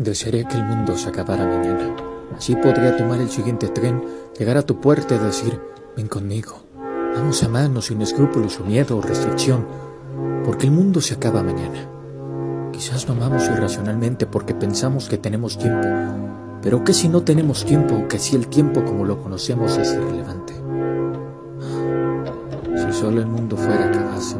Desearía que el mundo se acabara mañana. Así podría tomar el siguiente tren, llegar a tu puerta y decir, ven conmigo. Vamos a amarnos sin escrúpulos o miedo o restricción, porque el mundo se acaba mañana. Quizás no amamos irracionalmente porque pensamos que tenemos tiempo, pero ¿qué si no tenemos tiempo o que si el tiempo como lo conocemos es irrelevante? Si solo el mundo fuera a acabarse